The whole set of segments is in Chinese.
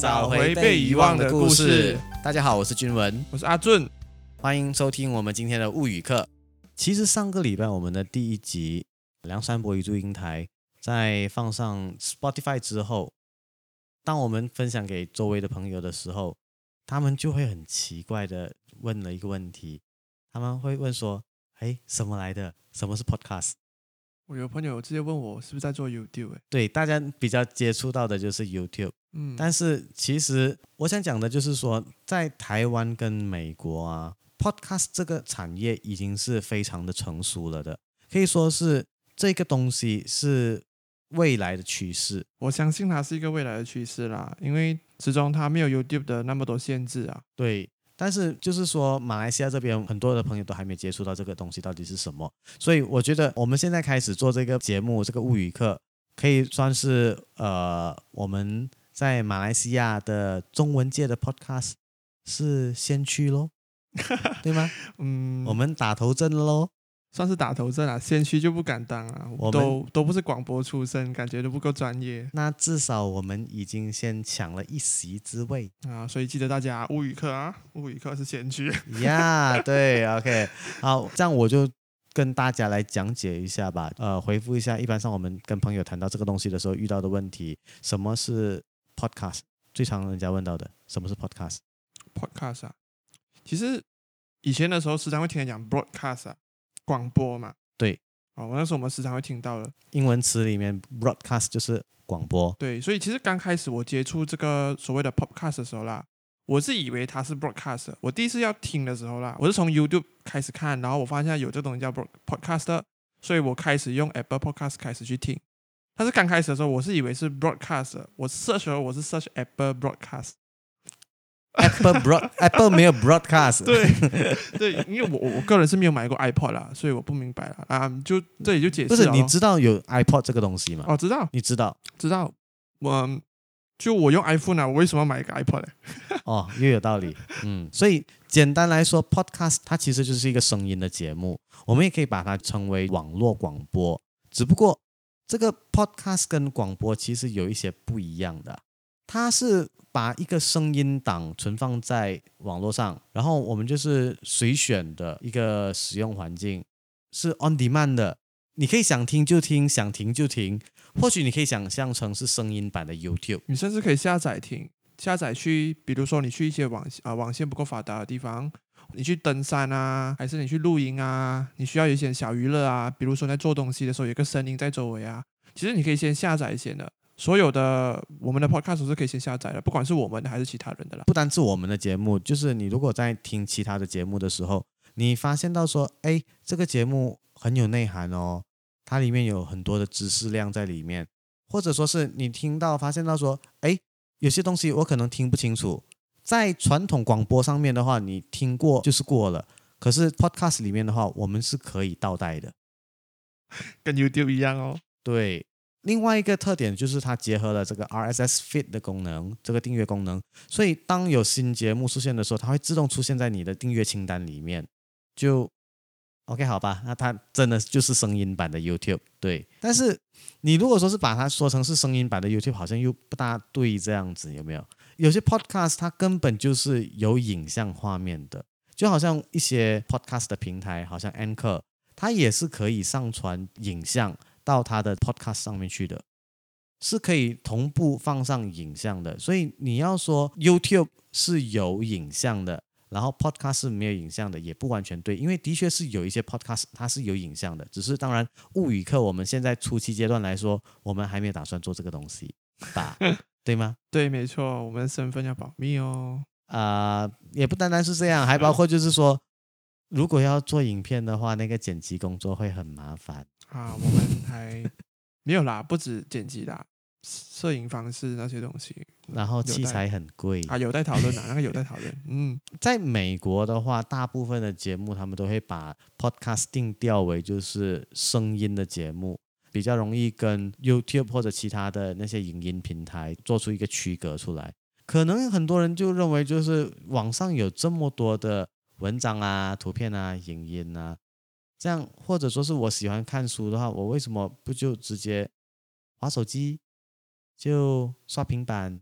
找回被遗忘的故事。大家好，我是君文，我是阿俊，欢迎收听我们今天的物语课。其实上个礼拜我们的第一集《梁山伯与祝英台》在放上 Spotify 之后，当我们分享给周围的朋友的时候，他们就会很奇怪的问了一个问题，他们会问说：“哎，什么来的？什么是 Podcast？” 我有朋友直接问我是不是在做 YouTube？对，大家比较接触到的就是 YouTube。嗯，但是其实我想讲的就是说，在台湾跟美国啊，Podcast 这个产业已经是非常的成熟了的，可以说是这个东西是未来的趋势。我相信它是一个未来的趋势啦，因为始终它没有 YouTube 的那么多限制啊。对。但是就是说，马来西亚这边很多的朋友都还没接触到这个东西到底是什么，所以我觉得我们现在开始做这个节目，这个物语课可以算是呃我们在马来西亚的中文界的 podcast 是先驱喽，对吗？嗯，我们打头阵了喽。算是打头阵啊，先驱就不敢当啊，我都都不是广播出身，感觉都不够专业。那至少我们已经先抢了一席之位啊，所以记得大家物语课啊，物语课是先驱呀。对，OK，好，这样我就跟大家来讲解一下吧，呃，回复一下，一般上我们跟朋友谈到这个东西的时候遇到的问题，什么是 Podcast？最常人家问到的，什么是 Podcast？Podcast 啊，其实以前的时候时常会听人讲 Broadcast 啊。广播嘛，对，哦，那时候我们时常会听到的英文词里面，broadcast 就是广播。对，所以其实刚开始我接触这个所谓的 podcast 的时候啦，我是以为它是 broadcast。我第一次要听的时候啦，我是从 YouTube 开始看，然后我发现有这东西叫 broadcast，所以我开始用 Apple Podcast 开始去听。但是刚开始的时候，我是以为是 broadcast，我 search 我是 search Apple Broadcast。Apple broad Apple 没有 broadcast，对对，因为我我个人是没有买过 iPod 啦，所以我不明白了啊，就这里就解释。不是你知道有 iPod 这个东西吗？哦，知道，你知道，知道。我就我用 iPhone 啊，我为什么要买一个 iPod 呢？哦，又有道理。嗯，所以简单来说，podcast 它其实就是一个声音的节目，我们也可以把它称为网络广播。只不过这个 podcast 跟广播其实有一些不一样的。它是把一个声音档存放在网络上，然后我们就是随选的一个使用环境，是 on demand 的，你可以想听就听，想停就停。或许你可以想象成是声音版的 YouTube，你甚至可以下载听，下载去，比如说你去一些网啊网线不够发达的地方，你去登山啊，还是你去露营啊，你需要一些小娱乐啊，比如说你在做东西的时候有个声音在周围啊，其实你可以先下载一些的。所有的我们的 podcast 是可以先下载的，不管是我们的还是其他人的啦。不单是我们的节目，就是你如果在听其他的节目的时候，你发现到说，哎，这个节目很有内涵哦，它里面有很多的知识量在里面，或者说是你听到发现到说，哎，有些东西我可能听不清楚，在传统广播上面的话，你听过就是过了，可是 podcast 里面的话，我们是可以倒带的，跟 YouTube 一样哦。对。另外一个特点就是它结合了这个 RSS feed 的功能，这个订阅功能，所以当有新节目出现的时候，它会自动出现在你的订阅清单里面。就 OK 好吧？那它真的就是声音版的 YouTube，对。但是你如果说是把它说成是声音版的 YouTube，好像又不大对，这样子有没有？有些 Podcast 它根本就是有影像画面的，就好像一些 Podcast 的平台，好像 Anchor，它也是可以上传影像。到他的 podcast 上面去的，是可以同步放上影像的。所以你要说 YouTube 是有影像的，然后 podcast 是没有影像的，也不完全对，因为的确是有一些 podcast 它是有影像的，只是当然物语课我们现在初期阶段来说，我们还没有打算做这个东西吧？对吗？对，没错，我们身份要保密哦。啊，也不单单是这样，还包括就是说。如果要做影片的话，那个剪辑工作会很麻烦啊。我们还没有啦，不止剪辑啦，摄影方式那些东西，然后器材很贵啊，有待讨论啊，那个有待讨论。嗯，在美国的话，大部分的节目他们都会把 podcast 定调为就是声音的节目，比较容易跟 YouTube 或者其他的那些影音平台做出一个区隔出来。可能很多人就认为，就是网上有这么多的。文章啊，图片啊，影音啊，这样或者说是我喜欢看书的话，我为什么不就直接划手机，就刷平板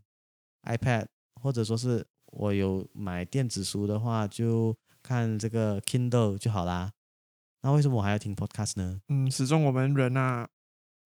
，iPad，或者说是我有买电子书的话，就看这个 Kindle 就好啦。那为什么我还要听 Podcast 呢？嗯，始终我们人啊，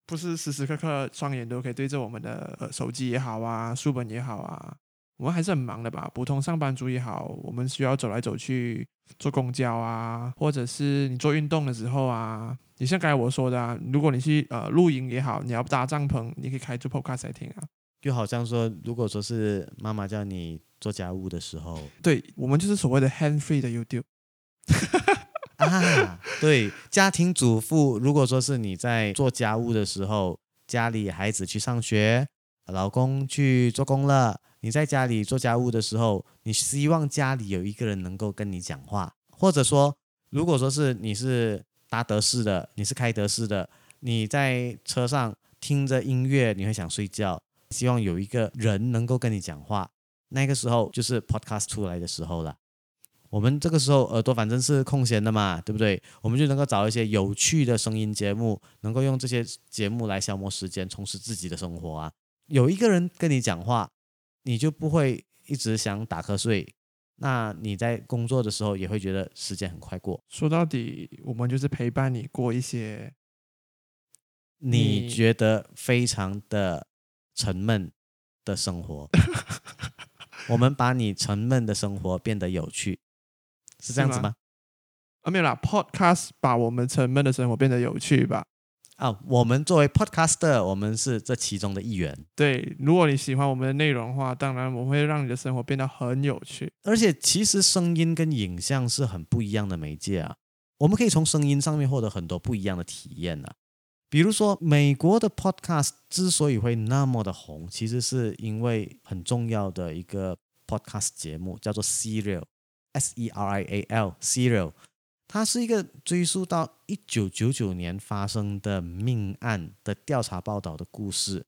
不是时时刻刻双眼都可以对着我们的呃手机也好啊，书本也好啊，我们还是很忙的吧。普通上班族也好，我们需要走来走去，坐公交啊，或者是你做运动的时候啊，你像刚才我说的啊，如果你去呃露营也好，你要搭帐篷，你可以开住 Podcast 来听啊。就好像说，如果说是妈妈叫你做家务的时候，对我们就是所谓的 hand free 的 YouTube。啊，对，家庭主妇，如果说是你在做家务的时候，家里孩子去上学，老公去做工了，你在家里做家务的时候，你希望家里有一个人能够跟你讲话，或者说，如果说是你是搭德式的，你是开德式的，你在车上听着音乐，你会想睡觉，希望有一个人能够跟你讲话，那个时候就是 Podcast 出来的时候了。我们这个时候耳朵反正是空闲的嘛，对不对？我们就能够找一些有趣的声音节目，能够用这些节目来消磨时间，充实自己的生活啊。有一个人跟你讲话，你就不会一直想打瞌睡。那你在工作的时候也会觉得时间很快过。说到底，我们就是陪伴你过一些你觉得非常的沉闷的生活。我们把你沉闷的生活变得有趣。是这样子吗？啊，没有啦，Podcast 把我们沉闷的生活变得有趣吧？啊，我们作为 Podcaster，我们是这其中的一员。对，如果你喜欢我们的内容的话，当然我们会让你的生活变得很有趣。而且，其实声音跟影像是很不一样的媒介啊，我们可以从声音上面获得很多不一样的体验呢。比如说，美国的 Podcast 之所以会那么的红，其实是因为很重要的一个 Podcast 节目叫做 Serial。S E R I A L，Serial，它是一个追溯到一九九九年发生的命案的调查报道的故事。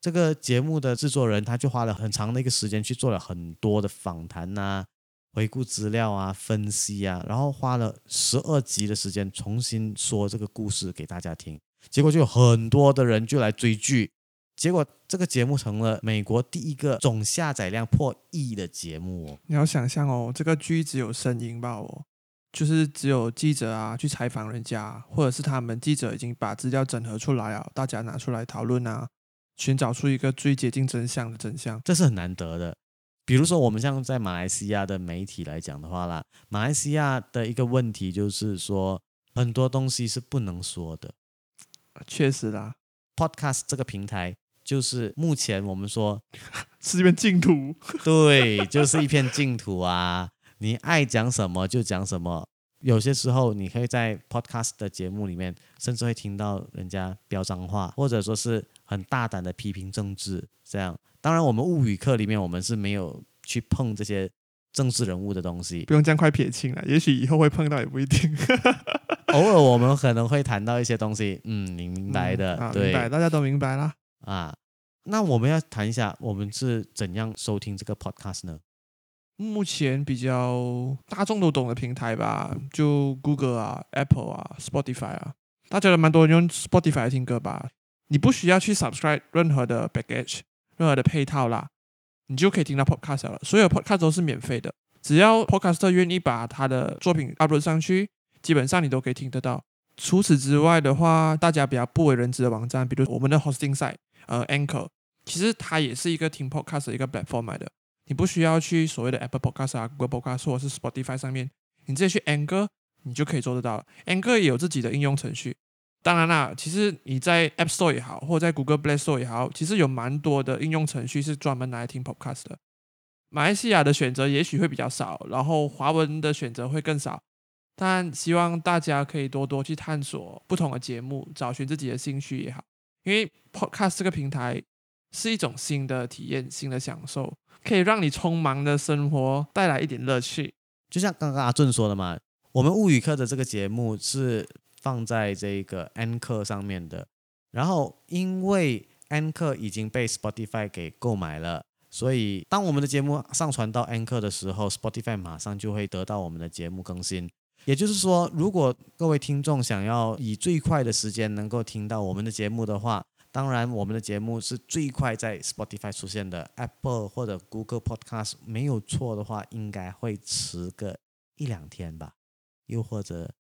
这个节目的制作人他就花了很长的一个时间去做了很多的访谈呐、回顾资料啊、分析啊，然后花了十二集的时间重新说这个故事给大家听。结果就有很多的人就来追剧。结果这个节目成了美国第一个总下载量破亿的节目哦。你要想象哦，这个剧只有声音吧哦，就是只有记者啊去采访人家，或者是他们记者已经把资料整合出来啊，大家拿出来讨论啊，寻找出一个最接近真相的真相，这是很难得的。比如说我们像在马来西亚的媒体来讲的话啦，马来西亚的一个问题就是说很多东西是不能说的。确实啦，Podcast 这个平台。就是目前我们说 是一片净土，对，就是一片净土啊！你爱讲什么就讲什么。有些时候你可以在 podcast 的节目里面，甚至会听到人家飙脏话，或者说是很大胆的批评政治。这样，当然我们物语课里面我们是没有去碰这些政治人物的东西，不用这样快撇清了。也许以后会碰到，也不一定。偶尔我们可能会谈到一些东西，嗯，你明白的，对，明白，大家都明白啦。啊，那我们要谈一下，我们是怎样收听这个 podcast 呢？目前比较大众都懂的平台吧，就 Google 啊、Apple 啊、Spotify 啊，大家都蛮多人用 Spotify 来听歌吧。你不需要去 subscribe 任何的 package、任何的配套啦，你就可以听到 podcast 了。所有 podcast 都是免费的，只要 podcaster 愿意把他的作品 upload 上去，基本上你都可以听得到。除此之外的话，大家比较不为人知的网站，比如我们的 hosting site。呃，Anchor 其实它也是一个听 Podcast 的一个 platform 的，你不需要去所谓的 Apple Podcast 啊、Google Podcast 或者是 Spotify 上面，你直接去 Anchor，你就可以做得到了。Anchor 也有自己的应用程序。当然啦，其实你在 App Store 也好，或者在 Google Play Store 也好，其实有蛮多的应用程序是专门拿来听 Podcast 的。马来西亚的选择也许会比较少，然后华文的选择会更少，但希望大家可以多多去探索不同的节目，找寻自己的兴趣也好。因为 Podcast 这个平台是一种新的体验、新的享受，可以让你匆忙的生活带来一点乐趣。就像刚刚阿俊说的嘛，我们物语课的这个节目是放在这个 Anchor 上面的，然后因为 Anchor 已经被 Spotify 给购买了，所以当我们的节目上传到 N 课的时候，Spotify 马上就会得到我们的节目更新。也就是说，如果各位听众想要以最快的时间能够听到我们的节目的话，当然，我们的节目是最快在 Spotify 出现的，Apple 或者 Google Podcast 没有错的话，应该会迟个一两天吧，又或者，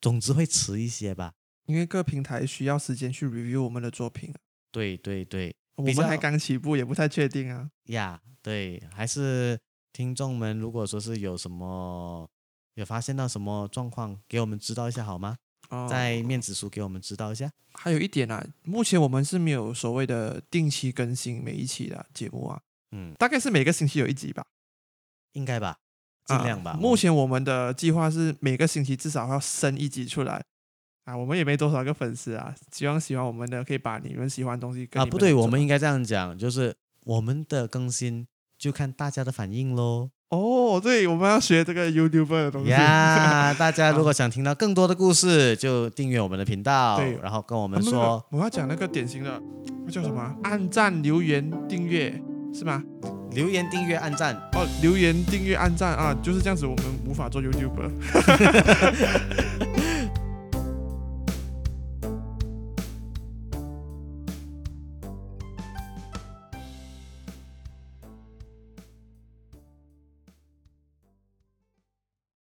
总之会迟一些吧。因为各平台需要时间去 review 我们的作品，对对对，我们还刚起步，也不太确定啊。呀对，还是听众们，如果说是有什么有发现到什么状况，给我们知道一下好吗？哦在面子书给我们知道一下。还有一点啊，目前我们是没有所谓的定期更新每一期的节目啊，嗯，大概是每个星期有一集吧，应该吧，尽量吧。啊目前我们的计划是每个星期至少要生一集出来啊，我们也没多少个粉丝啊，希望喜欢我们的可以把你们喜欢的东西跟啊，不对，我们应该这样讲，就是我们的更新就看大家的反应喽。哦，对，我们要学这个 YouTuber 的东西。呀，大家如果想听到更多的故事，就订阅我们的频道对，然后跟我我们说，我要讲那个典型的，那叫什么啊？按赞、留言、订阅是吗？留言、订阅、按赞。哦，留言、订阅、按赞啊，就是这样子，我们无法做 YouTuber。